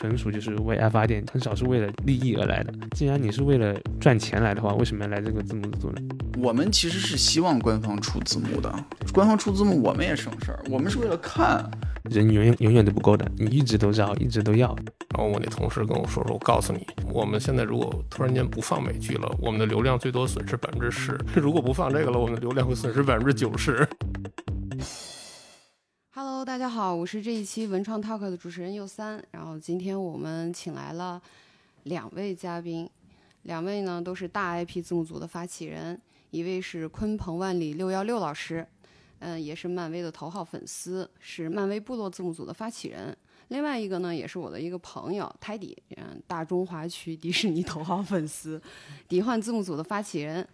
纯属就是为爱发电，很少是为了利益而来的。既然你是为了赚钱来的话，为什么要来这个字幕组呢？我们其实是希望官方出字幕的，官方出字幕我们也省事儿，我们是为了看。人永远永远都不够的，你一直都要，一直都要。然后我那同事跟我说说，我告诉你，我们现在如果突然间不放美剧了，我们的流量最多损失百分之十；如果不放这个了，我们的流量会损失百分之九十。我是这一期文创 Talk 的主持人右三。然后今天我们请来了两位嘉宾，两位呢都是大 IP 字幕组的发起人，一位是鲲鹏万里六幺六老师。嗯，也是漫威的头号粉丝，是漫威部落字幕组的发起人。另外一个呢，也是我的一个朋友泰迪，嗯，大中华区迪士尼头号粉丝，迪幻字幕组的发起人，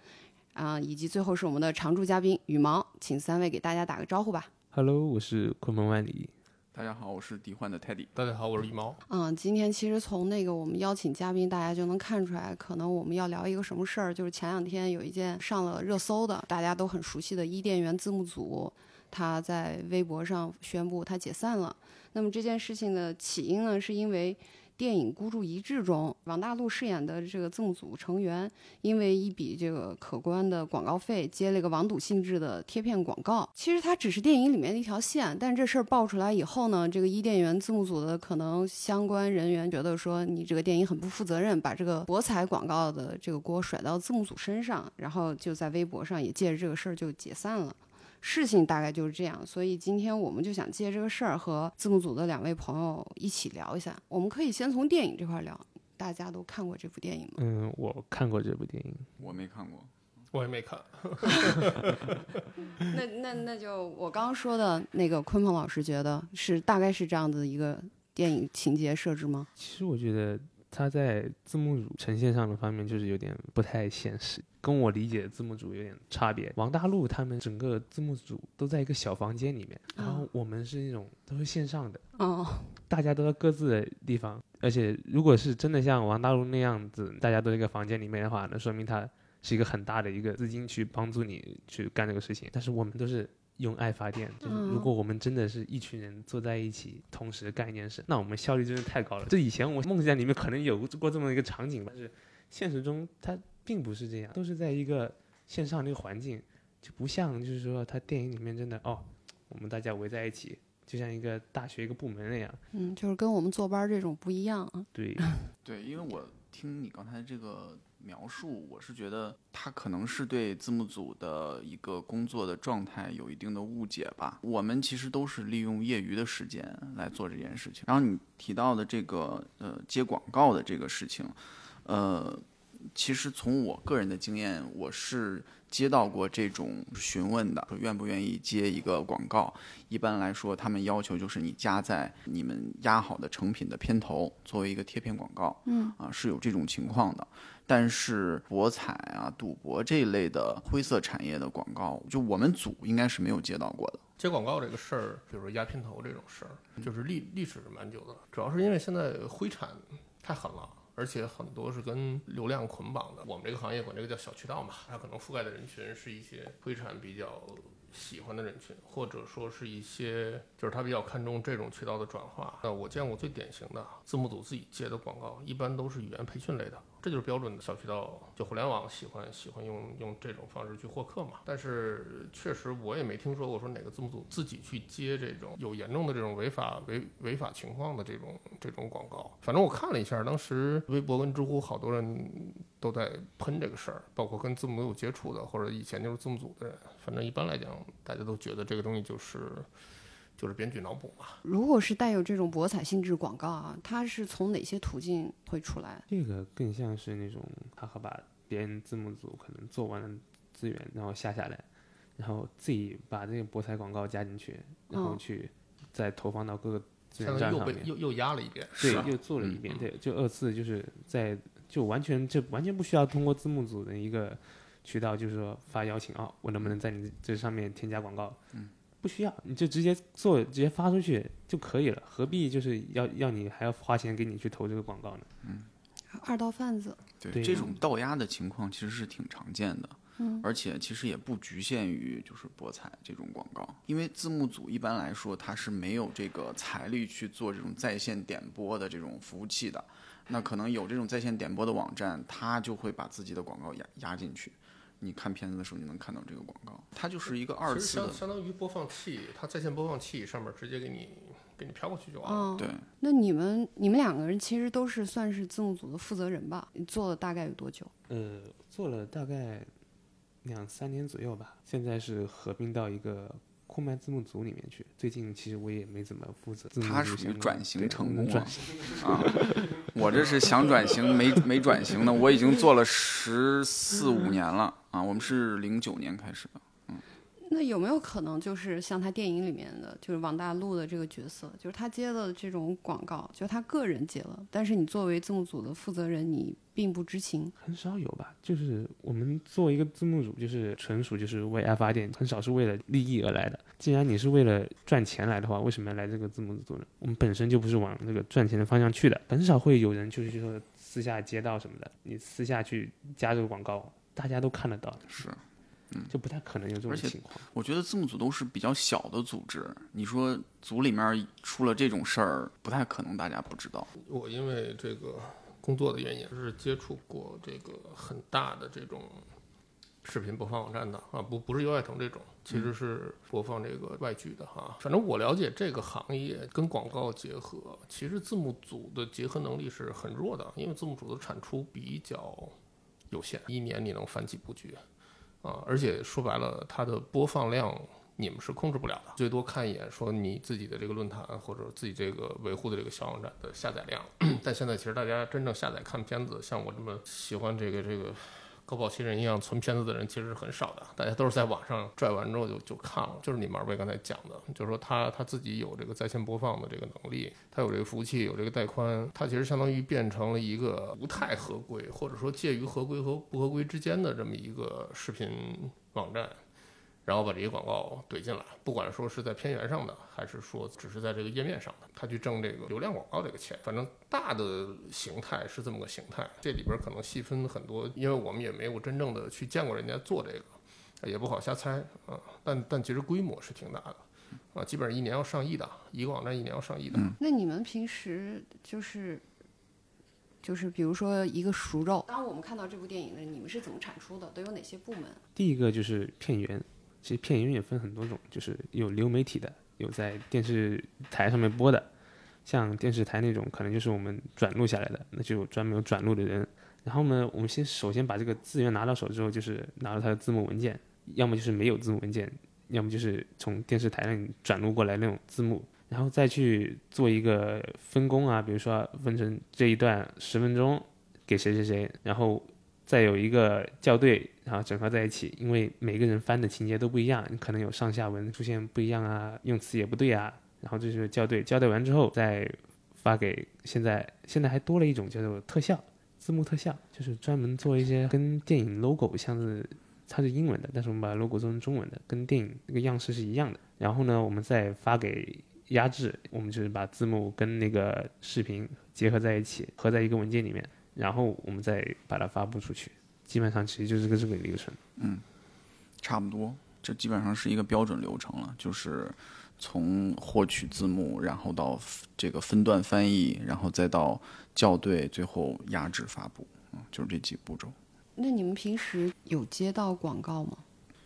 啊，以及最后是我们的常驻嘉宾羽毛，请三位给大家打个招呼吧。Hello，我是昆仑万里。大家好，我是迪幻的泰迪。大家好，我是羽毛。嗯，今天其实从那个我们邀请嘉宾，大家就能看出来，可能我们要聊一个什么事儿，就是前两天有一件上了热搜的，大家都很熟悉的伊甸园字幕组，他在微博上宣布他解散了。那么这件事情的起因呢，是因为。电影《孤注一掷》中，王大陆饰演的这个字幕组成员，因为一笔这个可观的广告费，接了一个网赌性质的贴片广告。其实它只是电影里面的一条线，但这事儿爆出来以后呢，这个伊甸园字幕组的可能相关人员觉得说，你这个电影很不负责任，把这个博彩广告的这个锅甩到字幕组身上，然后就在微博上也借着这个事儿就解散了。事情大概就是这样，所以今天我们就想借这个事儿和字幕组的两位朋友一起聊一下。我们可以先从电影这块聊，大家都看过这部电影吗？嗯，我看过这部电影，我没看过，我也没看。那那那就我刚刚说的那个鲲鹏老师觉得是大概是这样的一个电影情节设置吗？其实我觉得。它在字幕组呈现上的方面就是有点不太现实，跟我理解的字幕组有点差别。王大陆他们整个字幕组都在一个小房间里面，然后我们是那种都是线上的，哦，大家都在各自的地方。而且如果是真的像王大陆那样子，大家都在一个房间里面的话，那说明他是一个很大的一个资金去帮助你去干这个事情。但是我们都是。用爱发电，就是如果我们真的是一群人坐在一起，同时干一件事，那我们效率真的太高了。这以前我梦想里面可能有过这么一个场景，但是现实中它并不是这样，都是在一个线上的一个环境，就不像就是说他电影里面真的哦，我们大家围在一起，就像一个大学一个部门那样。嗯，就是跟我们坐班这种不一样啊。对，对，因为我听你刚才这个。描述我是觉得他可能是对字幕组的一个工作的状态有一定的误解吧。我们其实都是利用业余的时间来做这件事情。然后你提到的这个呃接广告的这个事情，呃，其实从我个人的经验，我是。接到过这种询问的，说愿不愿意接一个广告？一般来说，他们要求就是你加在你们压好的成品的片头，作为一个贴片广告。嗯，啊，是有这种情况的。但是博彩啊、赌博这一类的灰色产业的广告，就我们组应该是没有接到过的。接广告这个事儿，比如说压片头这种事儿，就是历历史是蛮久的，主要是因为现在灰产太狠了。而且很多是跟流量捆绑的，我们这个行业管这个叫小渠道嘛，它可能覆盖的人群是一些灰产比较喜欢的人群，或者说是一些就是他比较看重这种渠道的转化。那我见过最典型的字幕组自己接的广告，一般都是语言培训类的。这就是标准的小渠道，就互联网喜欢喜欢用用这种方式去获客嘛。但是确实我也没听说过说哪个字幕组自己去接这种有严重的这种违法违违法情况的这种这种广告。反正我看了一下，当时微博跟知乎好多人都在喷这个事儿，包括跟字幕有接触的或者以前就是字幕组的人。反正一般来讲，大家都觉得这个东西就是。就是编剧脑补嘛。如果是带有这种博彩性质广告啊，它是从哪些途径会出来？这个更像是那种他和把别人字幕组可能做完了资源，然后下下来，然后自己把这个博彩广告加进去，然后去再投放到各个资源站上面，又又压了一遍，对，又做了一遍，对，就二次就是在就完全就完全不需要通过字幕组的一个渠道，就是说发邀请啊，我能不能在你这上面添加广告？嗯。不需要，你就直接做，直接发出去就可以了，何必就是要要你还要花钱给你去投这个广告呢？嗯，二道贩子，对这种倒压的情况其实是挺常见的。嗯而且其实也不局限于就是博彩这种广告，因为字幕组一般来说它是没有这个财力去做这种在线点播的这种服务器的。那可能有这种在线点播的网站，它就会把自己的广告压压进去。你看片子的时候，你能看到这个广告，它就是一个二次的相，相当于播放器，它在线播放器上面直接给你给你飘过去就完了。哦，对。那你们你们两个人其实都是算是字幕组的负责人吧？你做了大概有多久？呃，做了大概两三年左右吧，现在是合并到一个酷麦字幕组里面去。最近其实我也没怎么负责字幕他属于转型成功了啊，我这是想转型没没转型呢，我已经做了十四五年了啊，我们是零九年开始的。嗯那有没有可能就是像他电影里面的，就是王大陆的这个角色，就是他接了这种广告，就他个人接了，但是你作为字幕组的负责人，你并不知情。很少有吧，就是我们作为一个字幕组，就是纯属就是为爱发电，很少是为了利益而来的。既然你是为了赚钱来的话，为什么要来这个字幕组呢？我们本身就不是往那个赚钱的方向去的，很少会有人就是说私下接到什么的，你私下去加这个广告，大家都看得到的，是，嗯就不太可能有这种情况。我觉得字幕组都是比较小的组织，你说组里面出了这种事儿，不太可能大家不知道。我因为这个工作的原因，是接触过这个很大的这种视频播放网站的啊，不不是优爱腾这种，其实是播放这个外剧的哈。反正我了解这个行业跟广告结合，其实字幕组的结合能力是很弱的，因为字幕组的产出比较有限，一年你能翻几部剧啊？而且说白了，它的播放量。你们是控制不了的，最多看一眼说你自己的这个论坛或者自己这个维护的这个小网站的下载量。但现在其实大家真正下载看片子，像我这么喜欢这个这个高保奇人一样存片子的人，其实是很少的。大家都是在网上拽完之后就就看了。就是你们二位刚才讲的，就是说他他自己有这个在线播放的这个能力，他有这个服务器，有这个带宽，他其实相当于变成了一个不太合规，或者说介于合规和不合规之间的这么一个视频网站。然后把这些广告怼进来，不管说是在片源上的，还是说只是在这个页面上的，他去挣这个流量广告这个钱。反正大的形态是这么个形态，这里边可能细分很多，因为我们也没有真正的去见过人家做这个，也不好瞎猜啊。但但其实规模是挺大的啊，基本上一年要上亿的，一个网站一年要上亿的。那你们平时就是就是比如说一个熟肉，当我们看到这部电影的，你们是怎么产出的？都有哪些部门？第一个就是片源，其实片源也分很多种，就是有流媒体的，有在电视台上面播的，像电视台那种可能就是我们转录下来的，那就专门有转录的人。然后呢，我们先首先把这个资源拿到手之后，就是拿到它的字幕文件，要么就是没有字幕文件，要么就是从电视台那里转录过来那种字幕，然后再去做一个分工啊，比如说分成这一段十分钟给谁谁谁，然后再有一个校对，然后整合在一起，因为每个人翻的情节都不一样，你可能有上下文出现不一样啊，用词也不对啊，然后就是校对，校对完之后再发给现在现在还多了一种叫做特效，字幕特效，就是专门做一些跟电影 logo 像是它是英文的，但是我们把 logo 做成中文的，跟电影那个样式是一样的。然后呢，我们再发给压制，我们就是把字幕跟那个视频结合在一起，合在一个文件里面，然后我们再把它发布出去。基本上其实就是个这个流程。嗯差不多，这基本上是一个标准流程了，就是从获取字幕，然后到这个分段翻译，然后再到校对，最后压制发布，嗯，就是这几个步骤。那你们平时有接到广告吗？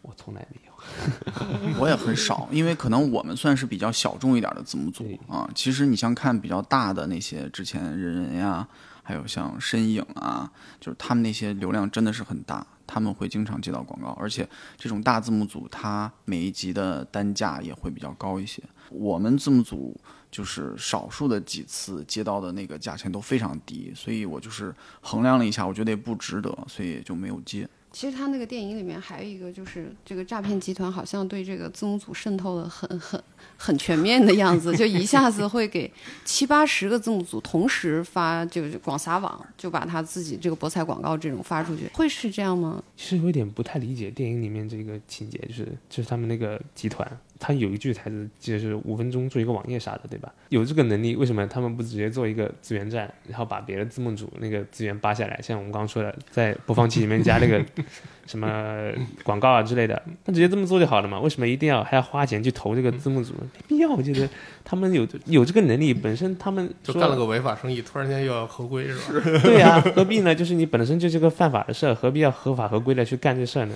我从来没有。我也很少，因为可能我们算是比较小众一点的字幕组啊。其实你像看比较大的那些，之前人人呀，还有像身影啊，就是他们那些流量真的是很大，他们会经常接到广告，而且这种大字幕组，它每一集的单价也会比较高一些。我们字幕组就是少数的几次接到的那个价钱都非常低，所以我就是衡量了一下，我觉得也不值得，所以就没有接。其实他那个电影里面还有一个，就是这个诈骗集团好像对这个字母组渗透的很很很全面的样子，就一下子会给七八十个字母组同时发，就是广撒网，就把他自己这个博彩广告这种发出去，会是这样吗？其实有点不太理解电影里面这个情节，就是就是他们那个集团他有一句台词，记得是五分钟做一个网页啥的，对吧？有这个能力，为什么他们不直接做一个资源站，然后把别的字幕组那个资源扒下来？像我们刚刚说的，在播放器里面加那个 什么广告啊之类的，那直接这么做就好了嘛？为什么一定要还要花钱去投这个字幕组？没必要，我觉得他们有有这个能力，本身他们说就干了个违法生意，突然间又要合规是吧？对呀、何必呢？就是你本身就是个犯法的事儿，何必要合法合规的去干这事儿呢？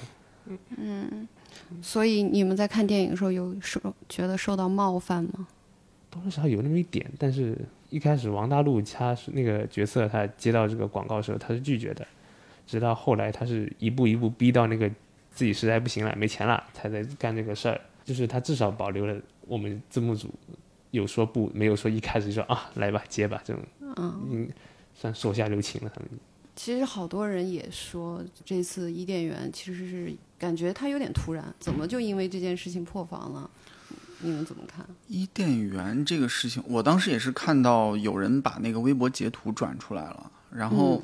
所以你们在看电影的时候有受觉得受到冒犯吗？多多少少有那么一点，但是一开始王大陆他是那个角色，他接到这个广告的时候他是拒绝的，直到后来他是一步一步逼到那个自己实在不行了，没钱了，才在干这个事儿。就是他至少保留了我们字幕组有说不，没有说一开始就说啊来吧接吧这种，嗯，算手下留情了。他们其实好多人也说，这次伊甸园其实是感觉它有点突然，怎么就因为这件事情破防了？你们怎么看？伊甸园这个事情，我当时也是看到有人把那个微博截图转出来了，然后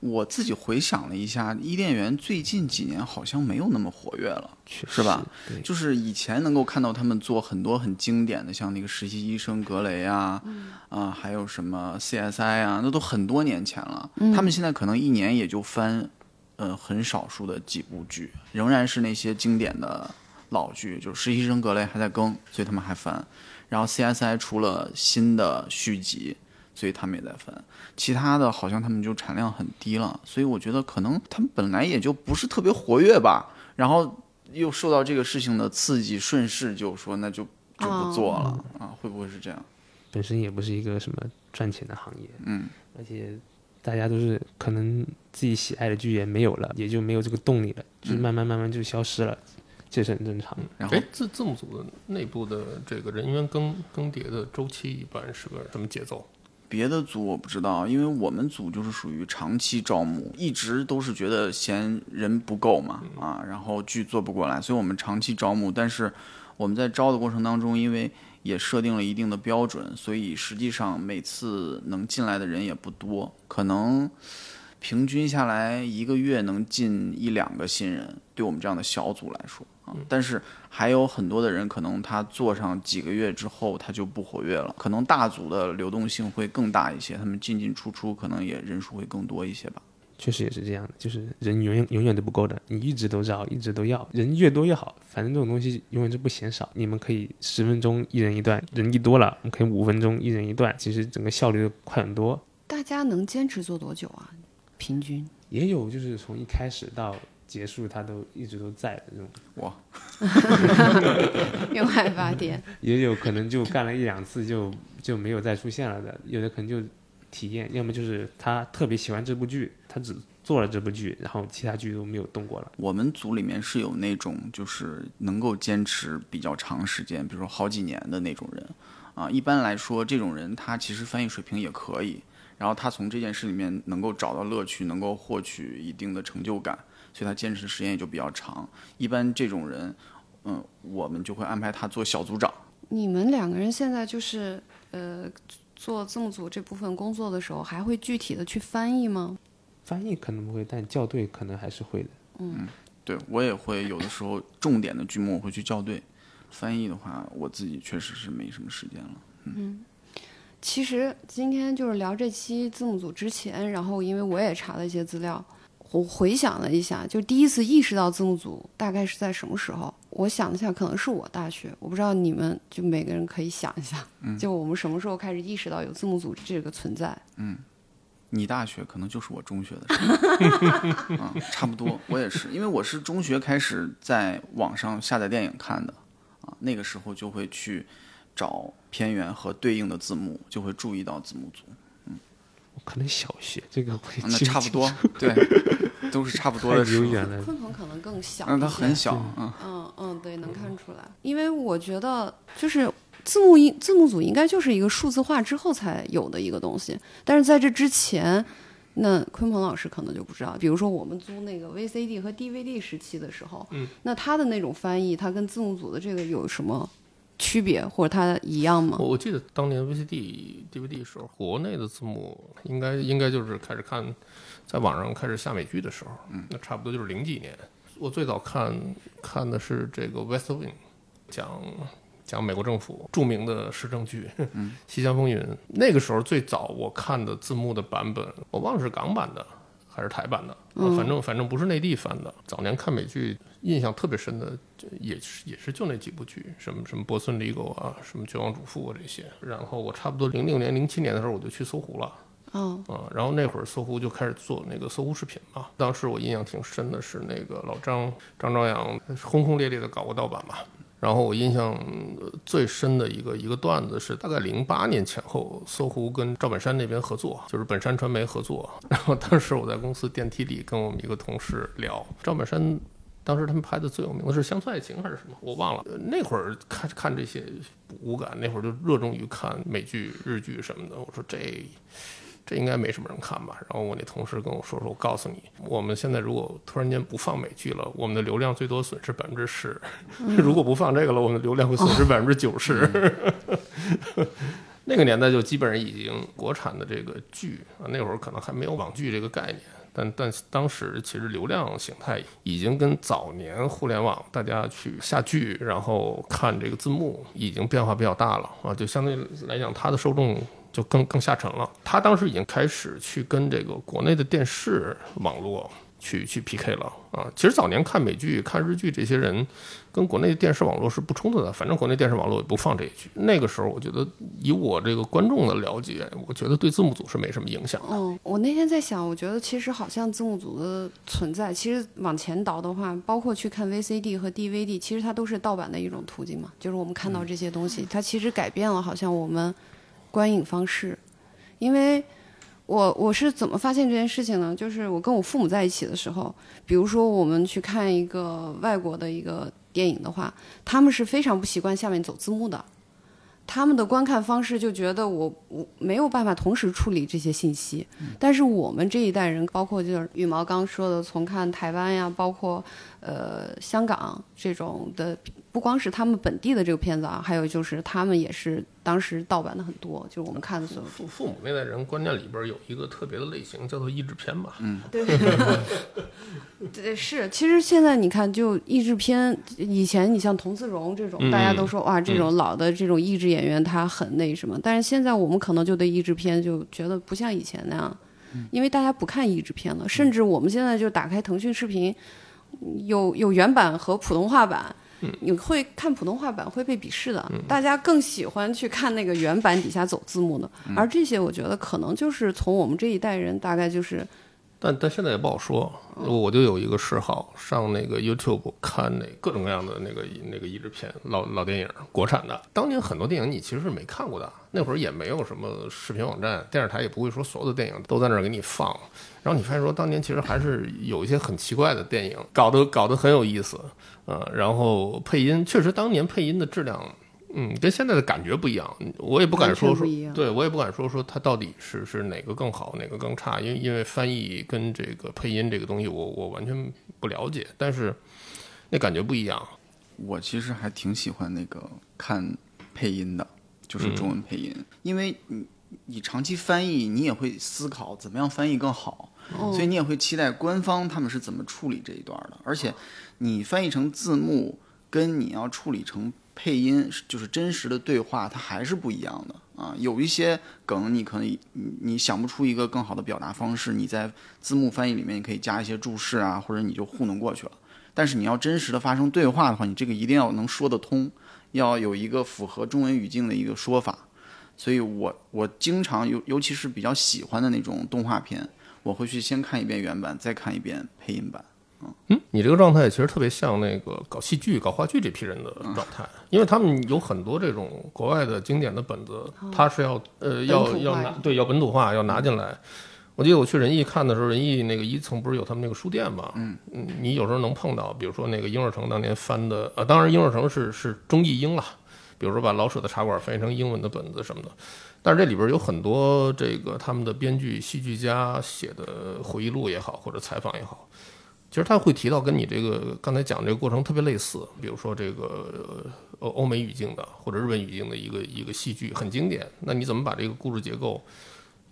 我自己回想了一下，伊甸园最近几年好像没有那么活跃了。确是吧？对，就是以前能够看到他们做很多很经典的，像那个实习医生格雷啊，啊，还有什么 CSI 啊，那都很多年前了。他们现在可能一年也就翻，呃，很少数的几部剧，仍然是那些经典的老剧，就是实习生格雷还在更，所以他们还翻。然后 CSI 出了新的续集，所以他们也在翻。其他的好像他们就产量很低了，所以我觉得可能他们本来也就不是特别活跃吧。然后又受到这个事情的刺激，顺势就说那就就不做了、啊？会不会是这样？本身也不是一个什么赚钱的行业，嗯，而且大家都是可能自己喜爱的剧也没有了，也就没有这个动力了，就慢慢慢慢就消失了，这是很正常的。然后哎，字字幕组的内部的这个人员更更迭的周期一般是个什么节奏？别的组我不知道，因为我们组就是属于长期招募，一直都是觉得嫌人不够嘛，啊，然后剧做不过来，所以我们长期招募。但是我们在招的过程当中，因为也设定了一定的标准，所以实际上每次能进来的人也不多，可能平均下来一个月能进一两个新人，对我们这样的小组来说啊。但是还有很多的人，可能他做上几个月之后，他就不活跃了。可能大组的流动性会更大一些，他们进进出出可能也人数会更多一些吧。确实也是这样的，就是人永远永远都不够的，你一直都招，一直都要，人越多越好。反正这种东西永远是不嫌少。你们可以十分钟一人一段，人一多了，我们可以五分钟一人一段，其实整个效率快很多。大家能坚持做多久啊？平均？也有就是从一开始到结束，他都一直都在的这种，哇，用爱发电。也有可能就干了一两次就就没有再出现了的，有的可能就体验，要么就是他特别喜欢这部剧，他只做了这部剧，然后其他剧都没有动过了。我们组里面是有那种就是能够坚持比较长时间，比如说好几年的那种人啊。一般来说，这种人他其实翻译水平也可以，然后他从这件事里面能够找到乐趣，能够获取一定的成就感，所以他坚持的时间也就比较长。一般这种人，嗯，我们就会安排他做小组长。你们两个人现在就是呃做字幕组这部分工作的时候，还会具体的去翻译吗？翻译可能不会，但校对可能还是会的。嗯对我也会有的时候重点的剧目我会去校对，翻译的话我自己确实是没什么时间了。嗯其实今天就是聊这期字幕组之前，然后因为我也查了一些资料，我回想了一下，就第一次意识到字幕组大概是在什么时候。我想了一下，可能是我大学，我不知道你们就每个人可以想一下，就我们什么时候开始意识到有字幕组这个存在。嗯你大学可能就是我中学的时候，啊，差不多。我也是，因为我是中学开始在网上下载电影看的，啊，那个时候就会去找片源和对应的字幕，就会注意到字幕组。我可能小学这个会啊那差不多，对，都是差不多的时候。久远了。鲲鹏可能更小一些，嗯，它很小，嗯，嗯嗯，对，能看出来。因为我觉得就是字幕应字幕组应该就是一个数字化之后才有的一个东西，但是在这之前，那鲲鹏老师可能就不知道。比如说我们租那个 VCD 和 DVD 时期的时候，嗯，那他的那种翻译，他跟字幕组的这个有什么区别，或者它一样吗我？我记得当年 VCD、DVD 时候，国内的字幕应该应该就是开始看，在网上开始下美剧的时候，嗯，那差不多就是零几年。我最早看看的是这个《West Wing》，讲讲美国政府著名的时政剧《西乡风云》。那个时候最早我看的字幕的版本，我忘了是港版的还是台版的，啊反正反正不是内地翻的。早年看美剧，印象特别深的就也是也是就那几部剧，什么什么波森里狗啊，什么绝望主妇啊这些。然后我差不多零六年、零七年的时候，我就去搜狐了。嗯啊，然后那会儿搜狐就开始做那个搜狐视频嘛。当时我印象挺深的是那个老张张朝阳轰轰烈烈的搞过盗版嘛。然后我印象呃最深的一个一个段子是大概零八年前后，搜狐跟赵本山那边合作，就是本山传媒合作。然后当时我在公司电梯里跟我们一个同事聊，赵本山当时他们拍的最有名的是《乡村爱情》还是什么，我忘了。呃那会儿看看这些无感，那会儿就热衷于看美剧、日剧什么的。我说这这应该没什么人看吧？然后我那同事跟我说说，我告诉你，我们现在如果突然间不放美剧了，我们的流量最多损失百分之十；如果不放这个了，我们的流量会损失百分之九十。那个年代就基本上已经国产的这个剧啊，那会儿可能还没有网剧这个概念，但但当时其实流量形态已经跟早年互联网大家去下剧，然后看这个字幕已经变化比较大了啊，就相对来讲，它的受众就更更下沉了。他当时已经开始去跟这个国内的电视网络去去 PK 了啊。其实早年看美剧、看日剧，这些人跟国内的电视网络是不冲突的，反正国内电视网络也不放这一剧。那个时候，我觉得以我这个观众的了解，我觉得对字幕组是没什么影响的。嗯，我那天在想，我觉得其实好像字幕组的存在，其实往前倒的话，包括去看 VCD 和 DVD，其实它都是盗版的一种途径嘛。就是我们看到这些东西，它其实改变了好像我们观影方式。因为我我是怎么发现这件事情呢？就是我跟我父母在一起的时候，比如说我们去看一个外国的一个电影的话，他们是非常不习惯下面走字幕的。他们的观看方式就觉得我我没有办法同时处理这些信息，但是我们这一代人，包括就是羽毛刚说的，从看台湾呀，包括呃香港这种的，不光是他们本地的这个片子啊，还有就是他们也是当时盗版的很多，就是我们看的所有。父父母那代人观念里边有一个特别的类型，叫做译制片吧。嗯，对，对是，其实现在你看，就译制片，以前你像童自荣这种，嗯大家都说哇，这种老的这种译制演员他很那什么，但是现在我们可能就对译制片就觉得不像以前那样，因为大家不看译制片了，甚至我们现在就打开腾讯视频，有有原版和普通话版。你会看普通话版会被鄙视的，大家更喜欢去看那个原版底下走字幕的，而这些我觉得可能就是从我们这一代人大概就是但但现在也不好说，我就有一个嗜好，上那个 YouTube 看那各种各样的那个那个译制片，老老电影，国产的。当年很多电影你其实是没看过的，那会儿也没有什么视频网站，电视台也不会说所有的电影都在那儿给你放。然后你发现说，当年其实还是有一些很奇怪的电影，搞得搞得很有意思，呃，然后配音确实当年配音的质量。嗯，跟现在的感觉不一样，我也不敢说说对我也不敢说说它到底是是哪个更好，哪个更差，因为因为翻译跟这个配音这个东西我，我完全不了解，但是那感觉不一样。我其实还挺喜欢那个看配音的，就是中文配音，因为你你长期翻译，你也会思考怎么样翻译更好，所以你也会期待官方他们是怎么处理这一段的。而且你翻译成字幕，跟你要处理成配音，就是真实的对话，它还是不一样的啊。有一些梗，你可能你你想不出一个更好的表达方式，你在字幕翻译里面你可以加一些注释啊，或者你就糊弄过去了。但是你要真实的发生对话的话，你这个一定要能说得通，要有一个符合中文语境的一个说法。所以我我经常尤尤其是比较喜欢的那种动画片，我会去先看一遍原版，再看一遍配音版。嗯，你这个状态其实特别像那个搞戏剧、搞话剧这批人的状态，因为他们有很多这种国外的经典的本子，他是要呃要要拿对要本土化要拿进来。我记得我去仁义看的时候，仁义那个一层不是有他们那个书店嘛？嗯你有时候能碰到，比如说那个英尔城当年翻的，呃，当然英尔城是是中译英了，比如说把老舍的茶馆翻译成英文的本子什么的。但是这里边有很多这个他们的编剧、戏剧家写的回忆录也好，或者采访也好，其实他会提到跟你这个刚才讲这个过程特别类似，比如说这个呃欧欧美语境的或者日本语境的一个一个戏剧很经典，那你怎么把这个故事结构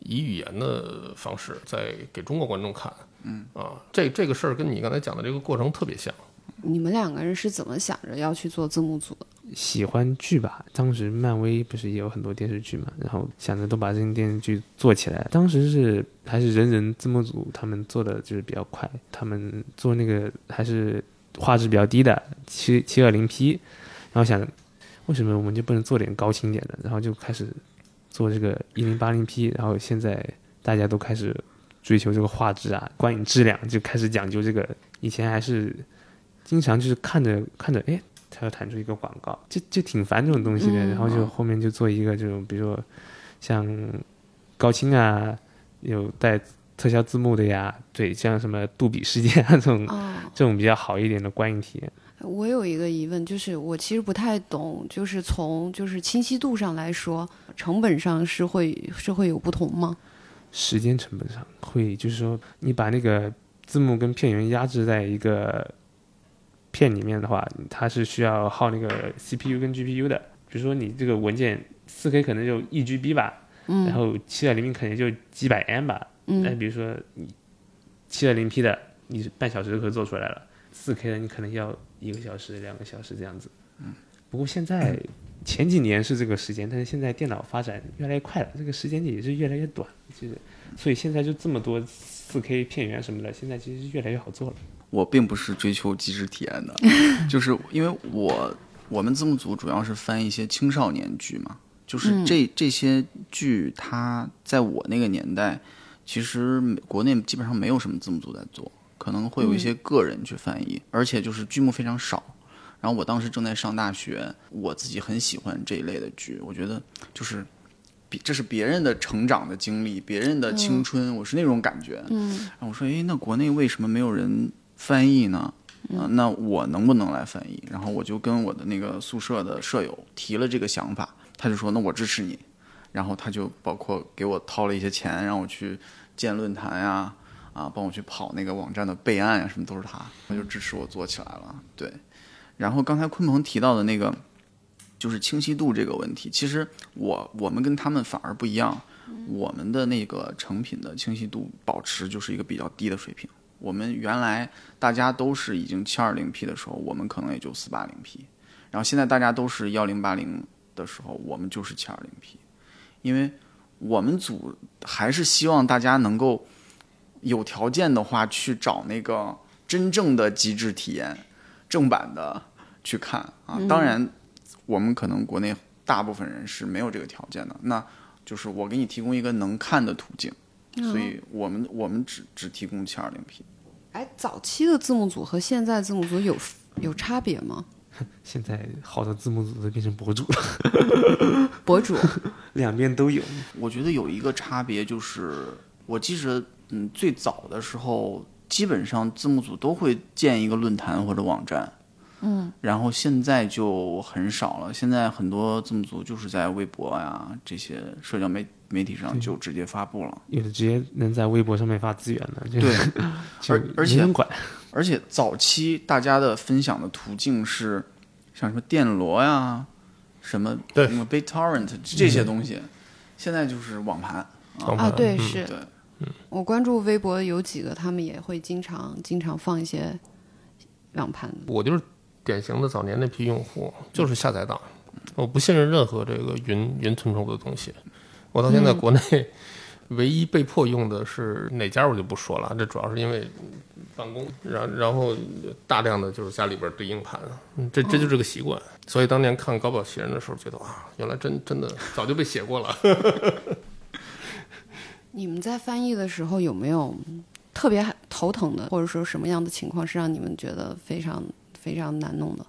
以语言的方式再给中国观众看？嗯啊，这这个事儿跟你刚才讲的这个过程特别像。你们两个人是怎么想着要去做字幕组的？喜欢剧吧。当时漫威不是也有很多电视剧嘛，然后想着都把这些电视剧做起来。当时是还是人人字幕组他们做的就是比较快，他们做那个还是画质比较低的七七二零 P，然后想为什么我们就不能做点高清点的，然后就开始做这个一零八零 P，然后现在大家都开始追求这个画质啊，观影质量就开始讲究这个。以前还是经常就是看着看着，哎，它要弹出一个广告，就就挺烦这种东西的。然后就后面就做一个这种，比如说像高清啊，有带特效字幕的呀，对，像什么杜比世界啊这种这种比较好一点的观影体验。我有一个疑问，就是我其实不太懂，就是从就是清晰度上来说，成本上是会是会有不同吗？时间成本上会，就是说你把那个。字幕跟片源压制在一个片里面的话，它是需要耗那个 CPU 跟 GPU 的。比如说你这个文件四 K 可能就一 GB 吧，嗯，然后七点零零可能就几百 M 吧，嗯，那比如说你七点零 P 的，你半小时就可以做出来了，四 K 的你可能要一个小时、两个小时这样子，嗯。不过现在前几年是这个时间，但是现在电脑发展越来越快了，这个时间也是越来越短，就是。所以现在就这么多四 K 片源什么的，现在其实越来越好做了。我并不是追求极致体验的，就是因为我我们字幕组主要是翻一些青少年剧嘛，就是这这些剧，它在我那个年代，其实国内基本上没有什么字幕组在做，可能会有一些个人去翻译，而且就是剧目非常少。然后我当时正在上大学，我自己很喜欢这一类的剧，我觉得就是。这是别人的成长的经历，别人的青春，我是那种感觉。嗯，然后我说，哎，那国内为什么没有人翻译呢？啊，那我能不能来翻译？然后我就跟我的那个宿舍的舍友提了这个想法，他就说，那我支持你。然后他就包括给我掏了一些钱，让我去建论坛呀，啊，帮我去跑那个网站的备案呀，什么都是他，他就支持我做起来了。对，然后刚才鲲鹏提到的那个。就是清晰度这个问题，其实我我们跟他们反而不一样，我们的那个成品的清晰度保持就是一个比较低的水平。我们原来大家都是已经七二零 P 的时候，我们可能也就四八零 P，然后现在大家都是幺零八零的时候，我们就是七二零 P，因为我们组还是希望大家能够有条件的话去找那个真正的极致体验，正版的去看啊，当然。我们可能国内大部分人是没有这个条件的，那就是我给你提供一个能看的途径，所以我们我们只只提供七二零 P。哎，早期的字幕组和现在字幕组有有差别吗？现在好的字幕组都变成博主了，博主两边都有。我觉得有一个差别就是，我记着，嗯，最早的时候，基本上字幕组都会建一个论坛或者网站。嗯，然后现在就很少了。现在很多字幕组就是在微博呀这些社交媒媒体上就直接发布了，有的直接能在微博上面发资源的。对，而而且而且早期大家的分享的途径是像什么电罗呀，什么什么 BitTorrent 这些东西，现在就是网盘啊。对，是。对，我关注微博有几个，他们也会经常经常放一些网盘。我就是。典型的早年那批用户就是下载党，我不信任任何这个云云存储的东西。我到现在国内唯一被迫用的是哪家我就不说了，这主要是因为办公，然然后大量的就是家里边对硬盘，这这就是个习惯。所以当年看高保奇人的时候，觉得啊，原来真真的早就被写过了。你们在翻译的时候有没有特别头疼的，或者说什么样的情况是让你们觉得非常？非常难弄的。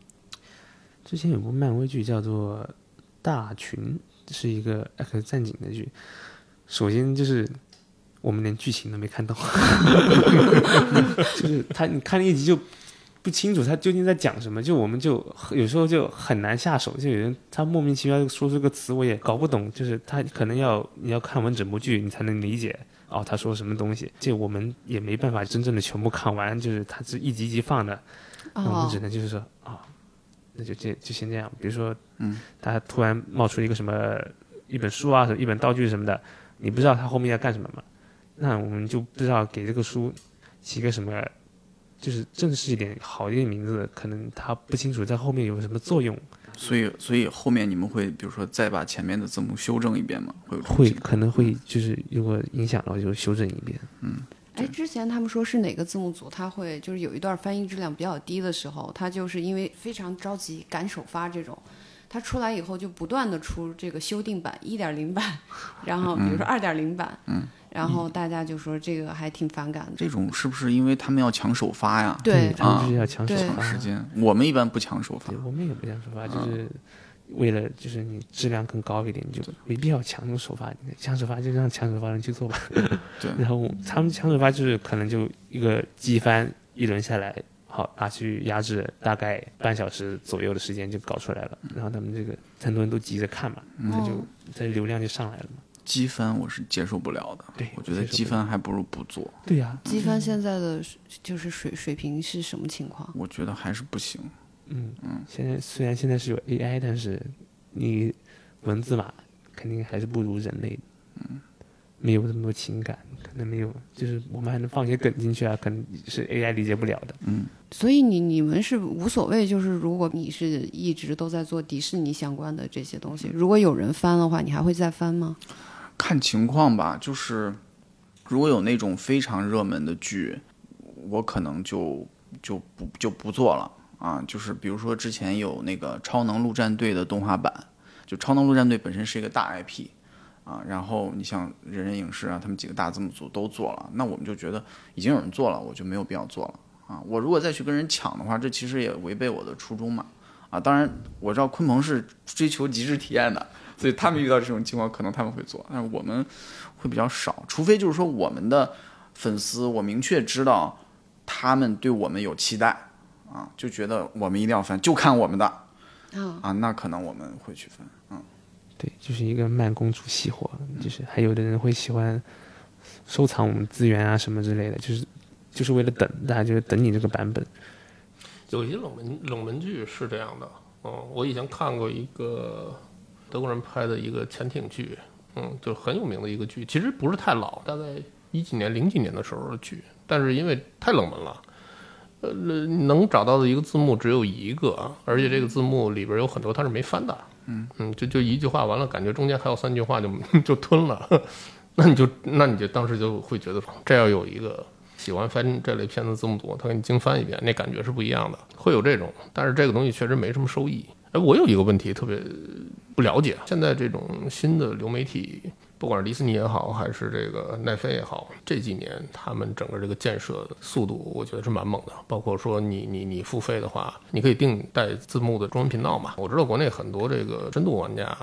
之前有部漫威剧叫做《大群》，是一个 X 战警的剧。首先就是我们连剧情都没看到，就是他你看了一集就不清楚他究竟在讲什么，就我们就有时候就很难下手。就有人他莫名其妙说出个词，我也搞不懂。就是他可能要你要看完整部剧，你才能理解哦他说什么东西。这我们也没办法真正的全部看完，就是他是一集一集放的。那我们只能就是说啊，那就这就先这样。比如说，嗯，他突然冒出一个什么一本书啊，一本道具什么的，你不知道他后面要干什么嘛？那我们就不知道给这个书起个什么，就是正式一点、好一点名字。可能他不清楚在后面有什么作用，所以所以后面你们会比如说再把前面的字幕修正一遍吗？会会可能会就是如果影响了就修正一遍。哎，之前他们说是哪个字幕组，他会就是有一段翻译质量比较低的时候，他就是因为非常着急赶首发这种，他出来以后就不断的出这个修订版一点零版，然后比如说二点零版，嗯，然后大家就说这个还挺反感的。这种是不是因为他们要抢首发呀？对他们就是要抢首对发。时间，我们一般不抢首发，。我们也不抢首发，就是为了就是你质量更高一点，你就没必要抢手发。抢手发就让抢手发人去做吧。对然后他们抢手发就是可能就一个机翻一轮下来，好拿去压制，大概半小时左右的时间就搞出来了。然后他们这个很多人都急着看嘛，那就这流量就上来了嘛。积分我是接受不了的，对我觉得积分还不如不做，对呀、机翻现在的就是水水平是什么情况？我觉得还是不行。嗯嗯现在虽然现在是有 AI，但是你文字嘛，肯定还是不如人类的。嗯，没有这么多情感，可能没有，就是我们还能放些梗进去啊，可能是 AI 理解不了的。嗯所以你你们是无所谓，就是如果你是一直都在做迪士尼相关的这些东西，如果有人翻的话，你还会再翻吗？看情况吧，就是如果有那种非常热门的剧，我可能就就不就不做了啊。就是比如说之前有那个《超能陆战队》的动画版，就《超能陆战队》本身是一个大 IP 啊，然后你像人人影视啊，他们几个大字幕组都做了，那我们就觉得已经有人做了，我就没有必要做了啊。我如果再去跟人抢的话，这其实也违背我的初衷嘛。啊，当然我知道鲲鹏是追求极致体验的，所以他们遇到这种情况，可能他们会做，但是我们会比较少，除非就是说我们的粉丝，我明确知道他们对我们有期待啊，就觉得我们一定要分，就看我们的啊，啊，那可能我们会去分。嗯，对，就是一个慢工出细活，就是还有的人会喜欢收藏我们资源啊什么之类的，就是就是为了等，大家就是等你这个版本。有一些冷门冷门剧是这样的，嗯，我以前看过一个德国人拍的一个潜艇剧，嗯，就是很有名的一个剧，其实不是太老，大概一几年、零几年的时候的剧，但是因为太冷门了，呃，能找到的一个字幕只有一个，而且这个字幕里边有很多它是没翻的，嗯嗯，就就一句话完了，感觉中间还有三句话就 就吞了，那你就那你就当时就会觉得这要有一个。喜欢翻这类片子字幕组，他给你精翻一遍，那感觉是不一样的，会有这种，但是这个东西确实没什么收益。哎，我有一个问题特别不了解，现在这种新的流媒体，不管是迪士尼也好，还是这个奈飞也好，这几年他们整个这个建设的速度，我觉得是蛮猛的。包括说你你你付费的话，你可以定带字幕的中文频道嘛。我知道国内很多这个深度玩家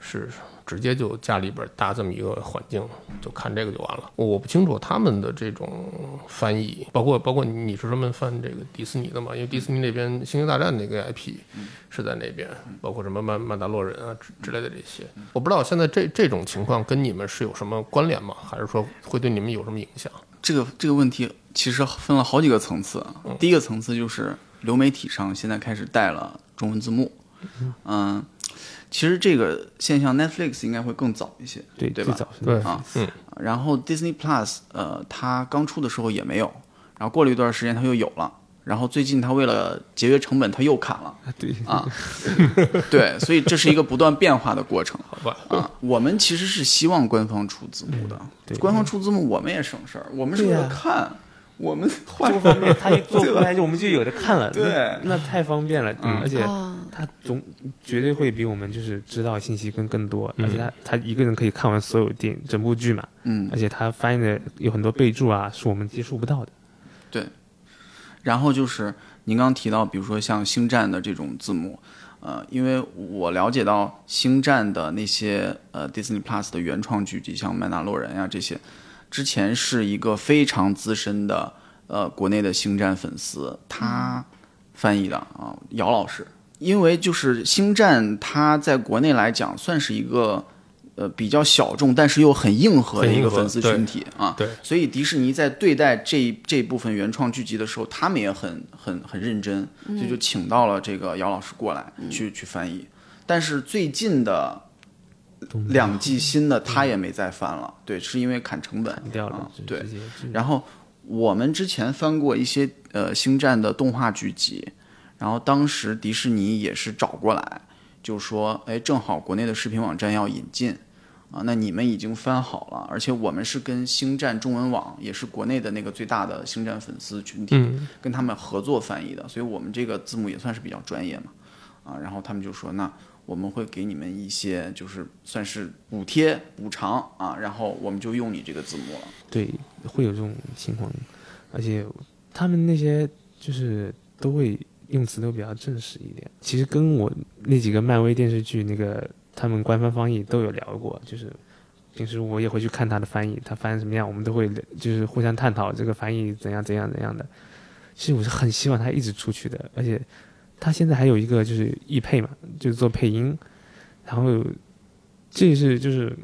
是直接就家里边搭这么一个环境，就看这个就完了。我不清楚他们的这种翻译，包括包括你是专门翻这个迪士尼的嘛？因为迪士尼那边《星球大战》那个 IP 是在那边，包括什么曼曼达洛人啊之之类的这些。我不知道现在这这种情况跟你们是有什么关联吗？还是说会对你们有什么影响？这个这个问题其实分了好几个层次啊。第一个层次就是流媒体上现在开始带了中文字幕，嗯，其实这个现象 Netflix 应该会更早一些，对，对吧？早对啊，嗯，然后 Disney Plus，呃，它刚出的时候也没有，然后过了一段时间它又有了，然后最近它为了节约成本，它又砍了。啊，对。啊，对，所以这是一个不断变化的过程。好吧，啊。我们其实是希望官方出字幕的，对。官方出字幕我们也省事儿，我们是为了看，我们换这方面他一做过来就我们就有的看了，对那那太方便了，嗯而且啊，他总绝对会比我们就是知道信息更更多，嗯而且他他一个人可以看完所有电影整部剧嘛，嗯而且他翻译的有很多备注啊，是我们接触不到的。对然后就是您刚刚提到，比如说像《星战》的这种字幕，呃，因为我了解到《星战》的那些呃 Disney Plus 的原创剧集，像《曼达洛人》呀这些，之前是一个非常资深的呃国内的星战粉丝，他翻译的啊，姚老师。因为就是《星战》，它在国内来讲算是一个呃比较小众，但是又很硬核的一个粉丝群体啊。对，所以迪士尼在对待这一这部分原创剧集的时候，他们也很很很认真，所以就请到了这个姚老师过来去、去翻译。但是最近的两季新的他也没再翻了，对，是因为砍成本。掉了啊，对。然后我们之前翻过一些呃星战的动画剧集，然后当时迪士尼也是找过来，就说，哎，正好国内的视频网站要引进，啊，那你们已经翻好了，而且我们是跟星战中文网，也是国内的那个最大的星战粉丝群体，嗯。跟他们合作翻译的，所以我们这个字幕也算是比较专业嘛，啊，然后他们就说，那我们会给你们一些就是算是补贴补偿啊，然后我们就用你这个字幕了。对，会有这种情况，而且他们那些就是都会用词都比较正式一点。其实跟我那几个漫威电视剧那个他们官方翻译都有聊过，就是平时我也会去看他的翻译，他翻什么样，我们都会就是互相探讨这个翻译怎样怎样怎样的。其实我是很希望他一直出去的，而且他现在还有一个就是译配嘛，就是做配音，然后这也是就是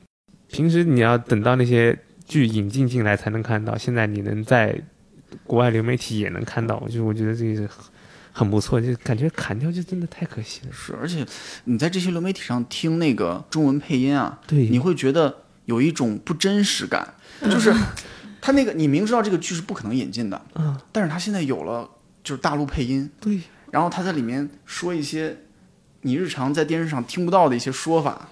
平时你要等到那些剧引进进来才能看到，现在你能在国外流媒体也能看到，就是我觉得这个是很很不错，就感觉砍掉就真的太可惜了。是，而且你在这些流媒体上听那个中文配音啊，对，你会觉得有一种不真实感，就是他那个你明知道这个剧是不可能引进的，嗯，但是他现在有了就是大陆配音，对，然后他在里面说一些你日常在电视上听不到的一些说法，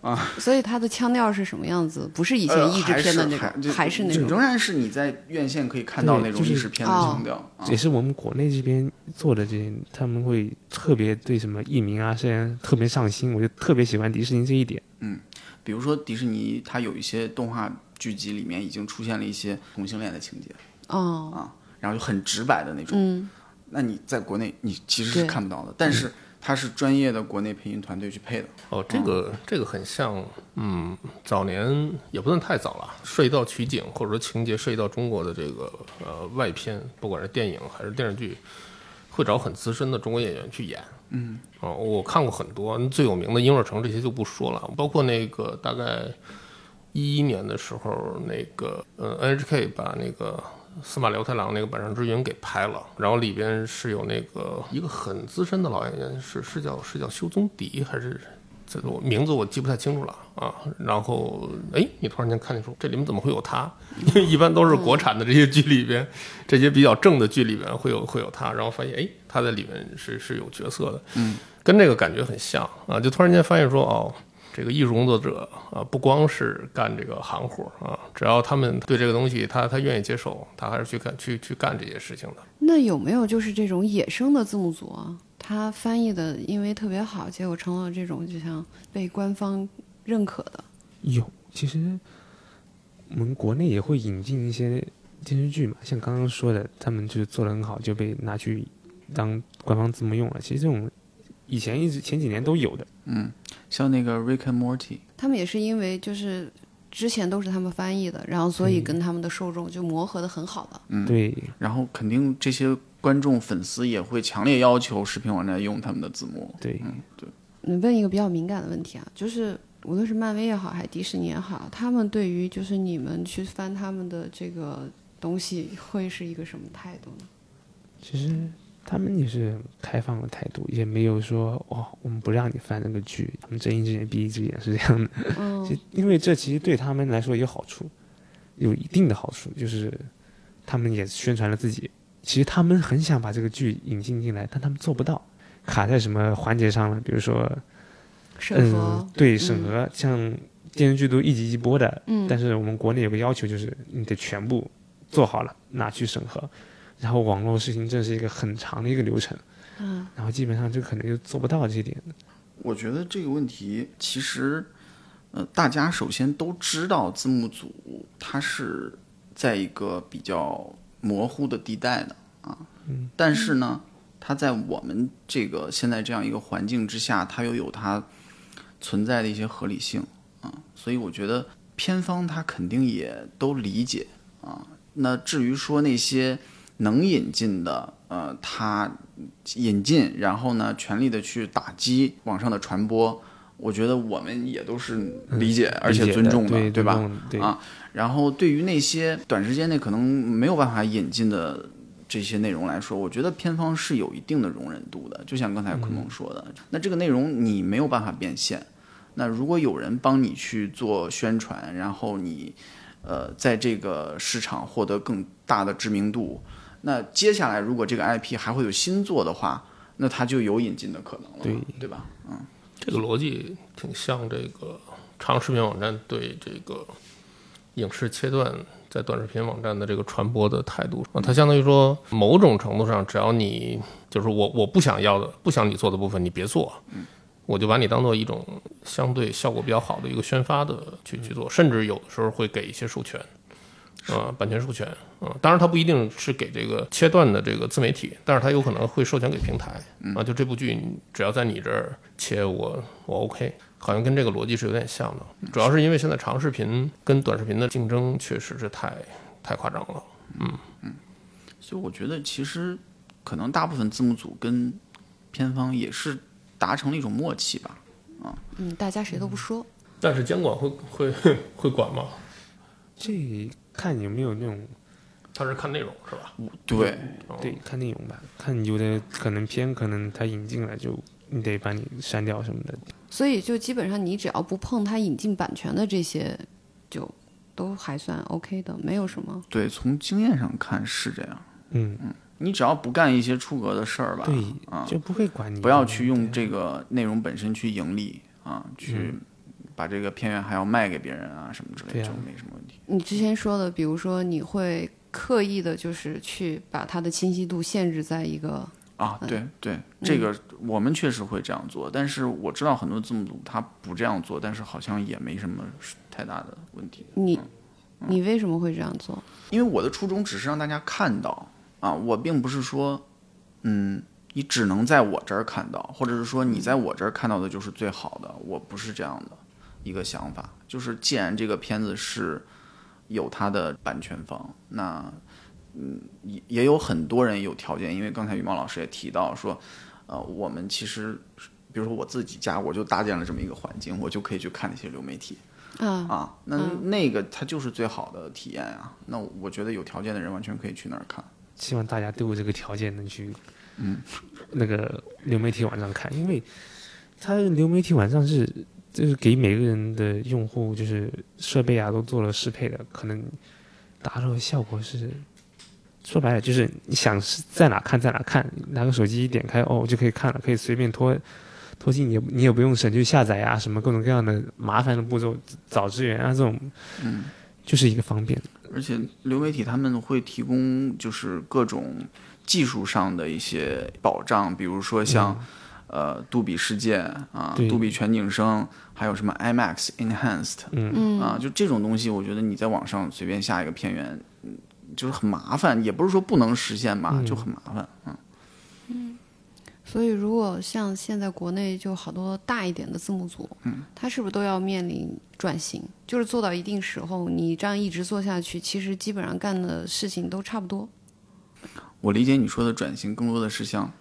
啊所以他的腔调是什么样子？不是以前呃译制片的那种，还是那种仍然是你在院线可以看到那种对就是译制片的腔调。啊也是我们国内这边做的这些，他们会特别对什么译名啊，虽然特别上心，我就特别喜欢迪士尼这一点。嗯比如说迪士尼，它有一些动画剧集里面已经出现了一些同性恋的情节，哦，然后就很直白的那种。嗯，那你在国内你其实是看不到的，但是它是专业的国内配音团队去配的。哦，这个这个很像，嗯，早年也不算太早了，涉及到取景或者说情节涉及到中国的这个呃外片，不管是电影还是电视剧，会找很资深的中国演员去演。嗯，哦，我看过很多，最有名的《婴儿城》这些就不说了，包括那个大概一一年的时候，那个呃 NHK 把那个司马辽太郎那个《板上之云》给拍了，然后里边是有那个一个很资深的老演员，是是叫是叫修宗迪还是这个我名字我记不太清楚了啊。然后哎，你突然间看见说这里面怎么会有他？因为一般都是国产的这些剧里边，这些比较正的剧里边会有会有他，然后发现哎他在里面是是有角色的，嗯，跟这个感觉很像啊，就突然间发现说哦。这个艺术工作者啊，不光是干这个行活啊，只要他们对这个东西他他愿意接受，他还是去干去去干这些事情的。那有没有就是这种野生的字幕组啊？他翻译的因为特别好，结果成了这种就像被官方认可的。有，其实我们国内也会引进一些电视剧嘛，像刚刚说的，他们就是做的很好，就被拿去当官方字幕用了。其实这种以前一直前几年都有的。嗯，像那个 Rick and Morty，他们也是因为就是之前都是他们翻译的，然后所以嗯跟他们的受众就磨合的很好了。嗯，对，然后肯定这些观众粉丝也会强烈要求视频网站用他们的字幕。对，嗯，对，你问一个比较敏感的问题啊，就是无论是漫威也好，还是迪士尼也好，他们对于就是你们去翻他们的这个东西，会是一个什么态度呢？其实他们也是开放的态度，也没有说哦，我们不让你翻那个剧，他们睁一只眼闭一只眼是这样的。嗯其实因为这其实对他们来说有好处，有一定的好处，就是他们也宣传了自己。其实他们很想把这个剧引进进来，但他们做不到，卡在什么环节上了？比如说，审核嗯，，对审核，像电视剧都一集一集播的，嗯，但是我们国内有个要求，就是你得全部做好了拿去审核，然后网络事情这是一个很长的一个流程，嗯。然后基本上就可能就做不到这一点。我觉得这个问题其实，呃，大家首先都知道字幕组它是在一个比较模糊的地带的啊，嗯，但是呢，它在我们这个现在这样一个环境之下，它又有它存在的一些合理性啊，所以我觉得片方他肯定也都理解啊。那至于说那些能引进的，呃，他引进，然后呢，全力的去打击网上的传播，我觉得我们也都是理解而且尊重对对吧？？对啊然后对于那些短时间内可能没有办法引进的这些内容来说，我觉得片方是有一定的容忍度的。就像刚才坤蒙说的，那这个内容你没有办法变现，那如果有人帮你去做宣传，然后你呃在这个市场获得更大的知名度，那接下来如果这个 IP 还会有新作的话，那它就有引进的可能了，对。对吧？嗯，这个逻辑挺像这个长视频网站对这个影视切断在短视频网站的这个传播的态度。啊，它相当于说某种程度上，只要你就是我我不想要的、不想你做的部分，你别做，我就把你当做一种相对效果比较好的一个宣发的去去做，甚至有的时候会给一些授权。啊，版权授权，啊，当然它不一定是给这个切断的这个自媒体，但是它有可能会授权给平台，啊，就这部剧只要在你这儿切，我我 OK，好像跟这个逻辑是有点像的，主要是因为现在长视频跟短视频的竞争确实是太太夸张了，嗯嗯所以我觉得其实可能大部分字幕组跟片方也是达成了一种默契吧。啊嗯，大家谁都不说。但是监管会会会管吗？这看有没有那种他是看内容是吧？对，哦对，看内容吧，看有的可能片可能他引进来就你得把你删掉什么的。所以就基本上你只要不碰他引进版权的这些，就都还算 OK 的，没有什么。对，从经验上看是这样。嗯，你只要不干一些出格的事儿吧，对，啊，就不会管你。不要去用这个内容本身去盈利啊，去嗯把这个片源还要卖给别人啊什么之类的，就没什么问题。你之前说的，比如说你会刻意的，就是去把它的清晰度限制在一个，啊，嗯对对，这个我们确实会这样做，但是我知道很多字幕组他不这样做，但是好像也没什么太大的问题。你你为什么会这样做？因为我的初衷只是让大家看到啊，我并不是说，嗯，你只能在我这儿看到，或者是说你在我这儿看到的就是最好的，我不是这样的一个想法。就是既然这个片子是有它的版权方，那嗯也也有很多人有条件，因为刚才羽毛老师也提到说，呃，我们其实。比如说我自己家，我就搭建了这么一个环境，我就可以去看那些流媒体。啊，啊，那嗯那个它就是最好的体验啊。那我觉得有条件的人完全可以去那儿看。希望大家都有这个条件能去，嗯，那个流媒体网站看，因为它流媒体网站是就是给每个人的用户就是设备啊都做了适配的，可能达到的效果是。说白了就是你想是在哪看在哪看，拿个手机一点开哦就可以看了，可以随便拖拖进，你也你也不用省去下载啊什么各种各样的麻烦的步骤找资源啊这种，嗯，就是一个方便。而且流媒体他们会提供就是各种技术上的一些保障，比如说像、呃杜比世界啊、杜比全景声，还有什么 IMAX Enhanced 嗯，嗯啊，就这种东西，我觉得你在网上随便下一个片源，嗯，就是很麻烦，也不是说不能实现吧，就很麻烦。嗯，所以如果像现在国内就好多大一点的字幕组，嗯，它是不是都要面临转型？就是做到一定时候，你这样一直做下去，其实基本上干的事情都差不多。我理解你说的转型，更多的是像，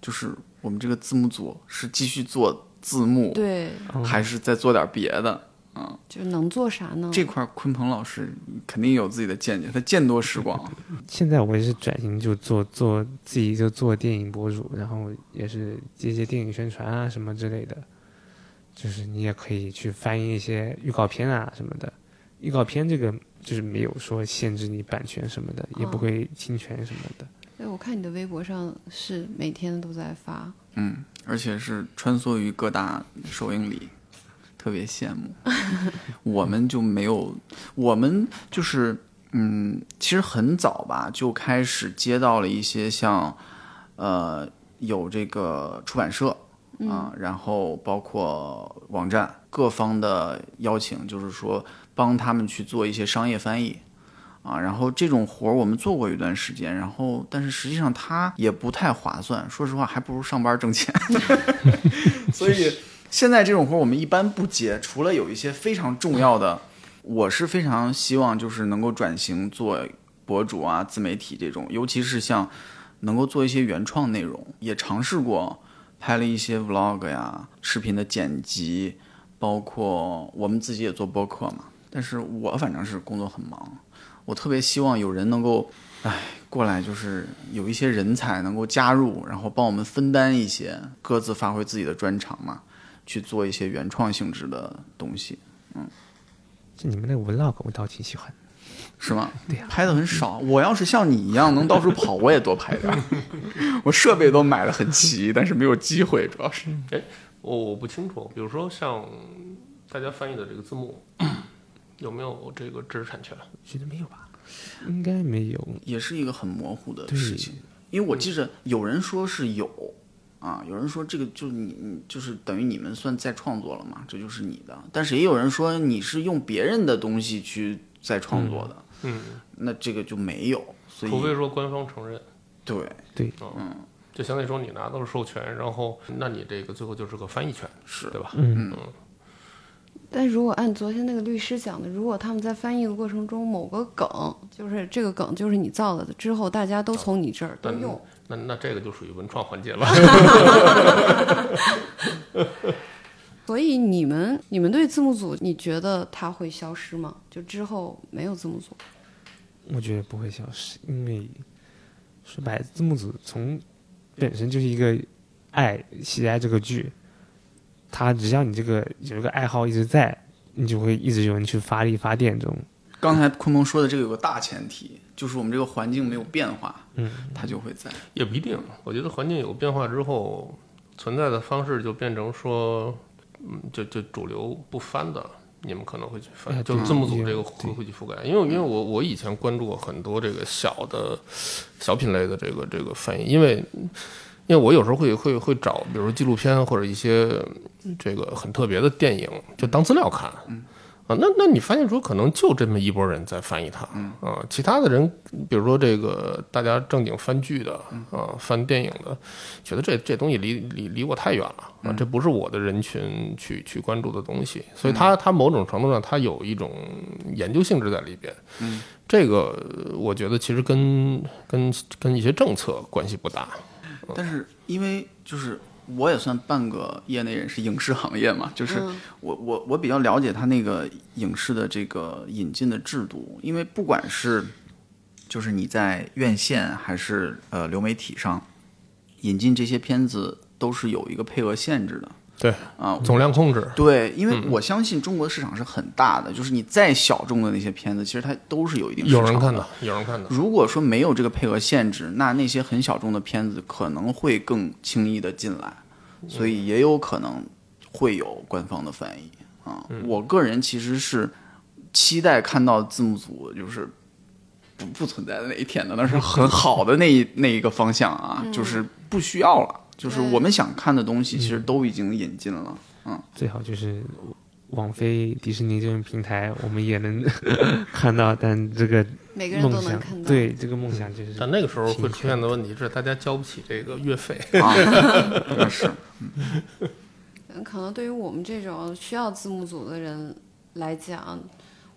就是我们这个字幕组是继续做字幕，对，还是再做点别的？就能做啥呢？这块儿鲲鹏老师肯定有自己的见解，他见多识广。现在我也是转型，就做做自己就做电影博主，然后也是接接电影宣传啊什么之类的。就是你也可以去翻译一些预告片啊什么的。预告片这个就是没有说限制你版权什么的，也不哦会侵权什么的。对，我看你的微博上是每天都在发，嗯，而且是穿梭于各大首映礼，特别羡慕。我们就没有，我们就是嗯，其实很早吧就开始接到了一些像呃有这个出版社啊，然后包括网站各方的邀请，就是说帮他们去做一些商业翻译。啊，然后这种活儿我们做过一段时间，然后但是实际上它也不太划算，说实话还不如上班挣钱。所以现在这种活儿我们一般不接，除了有一些非常重要的，我是非常希望就是能够转型做博主啊、自媒体这种，尤其是像能够做一些原创内容，也尝试过拍了一些 vlog 呀、视频的剪辑，包括我们自己也做播客嘛。但是我反正是工作很忙，我特别希望有人能够，哎，过来就是有一些人才能够加入，然后帮我们分担一些，各自发挥自己的专长嘛，去做一些原创性质的东西。嗯就你们那个 vlog 我倒挺喜欢。是吗？对呀拍的很少。我要是像你一样能到处跑，我也多拍点儿。我设备都买的很齐，但是没有机会，主要是。哎我我不清楚，比如说像大家翻译的这个字幕，有没有这个知识产权？觉得没有吧？应该没有。也是一个很模糊的事情。因为我记着有人说是有啊，有人说这个就是你你就是等于你们算再创作了嘛，这就是你的。但是也有人说你是用别人的东西去再创作的，嗯，那这个就没有。所以除非说官方承认，对对，嗯，就相当于说你拿到了授权，然后那你这个最后就是个翻译权，是对吧？嗯嗯，但如果按昨天那个律师讲的，如果他们在翻译的过程中某个梗，就是这个梗就是你造的，之后大家都从你这儿都用，那那这个就属于文创环节了。所以你们你们对字幕组，你觉得它会消失吗？就之后没有字幕组？我觉得不会消失，因为说白了，字幕组从本身就是一个爱喜爱这个剧，他只要你这个有一个爱好一直在，你就会一直有人去发力发电这种。刚才坤鹏说的这个有个大前提，就是我们这个环境没有变化，嗯，它就会在。也不一定，我觉得环境有变化之后，存在的方式就变成说，嗯，就就主流不翻的，你们可能会去翻，就字幕组这个会会去覆盖。因为因为我我以前关注过很多这个小的小品类的这个这个翻译，因为因为我有时候会会会找，比如说纪录片或者一些这个很特别的电影，就当资料看。啊，那那你发现说可能就这么一拨人在翻译它，啊，其他的人，比如说这个大家正经翻剧的，啊，翻电影的，觉得这这东西离离离我太远了，啊，这不是我的人群去去关注的东西，所以它它某种程度上它有一种研究性质在里边，嗯，这个我觉得其实跟跟跟一些政策关系不大，但是因为就是我也算半个业内人士，影视行业嘛，就是嗯。我我我比较了解他那个影视的这个引进的制度，因为不管是就是你在院线还是呃流媒体上引进这些片子，都是有一个配额限制的对，啊。总量控制，对，因为我相信中国市场是很大的，就是你再小众的那些片子，其实它都是有一定市场的有人看的，有人看的，如果说没有这个配额限制，那那些很小众的片子可能会更轻易的进来，所以也有可能会有官方的翻译啊。我个人其实是期待看到字幕组就是不不存在的那一天的，那是很好的那一那一个方向啊，就是不需要了，就是我们想看的东西其实都已经引进了。嗯最好就是网飞、迪士尼这种平台，我们也能 看到，但这个每个人都梦想能看，到。对这个梦想就是但那个时候会出现的问题是，大家交不起这个月费。是嗯 可能对于我们这种需要字幕组的人来讲，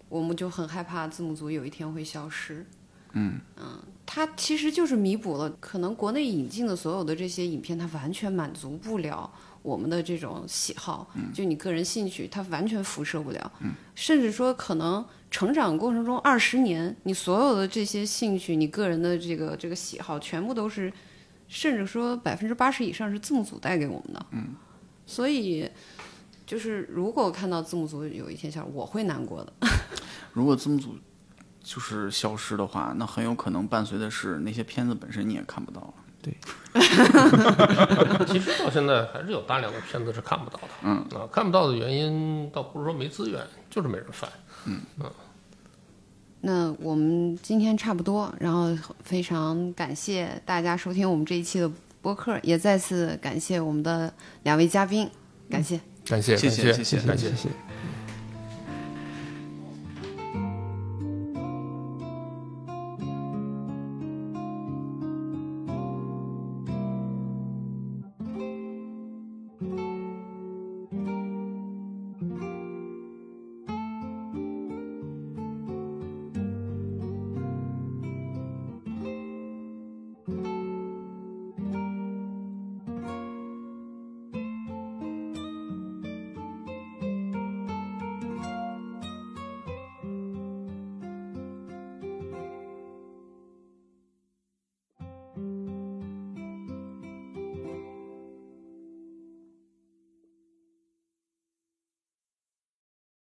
我们就很害怕字幕组有一天会消失。嗯嗯它其实就是弥补了可能国内引进的所有的这些影片，它完全满足不了我们的这种喜好，就你个人兴趣，它完全辐射不了。甚至说可能成长过程中二十年，你所有的这些兴趣，你个人的这个这个喜好，全部都是，甚至说百分之八十以上是字幕组带给我们的。嗯，所以就是如果看到字幕组有一天消失，我会难过的。如果字幕组就是消失的话，那很有可能伴随的是那些片子本身你也看不到了。对 其实到现在还是有大量的片子是看不到的。嗯啊，看不到的原因倒不是说没资源，就是没人翻。嗯嗯那我们今天差不多，然后非常感谢大家收听我们这一期的播客，也再次感谢我们的两位嘉宾，感谢。感谢，谢谢感谢谢感谢谢。谢。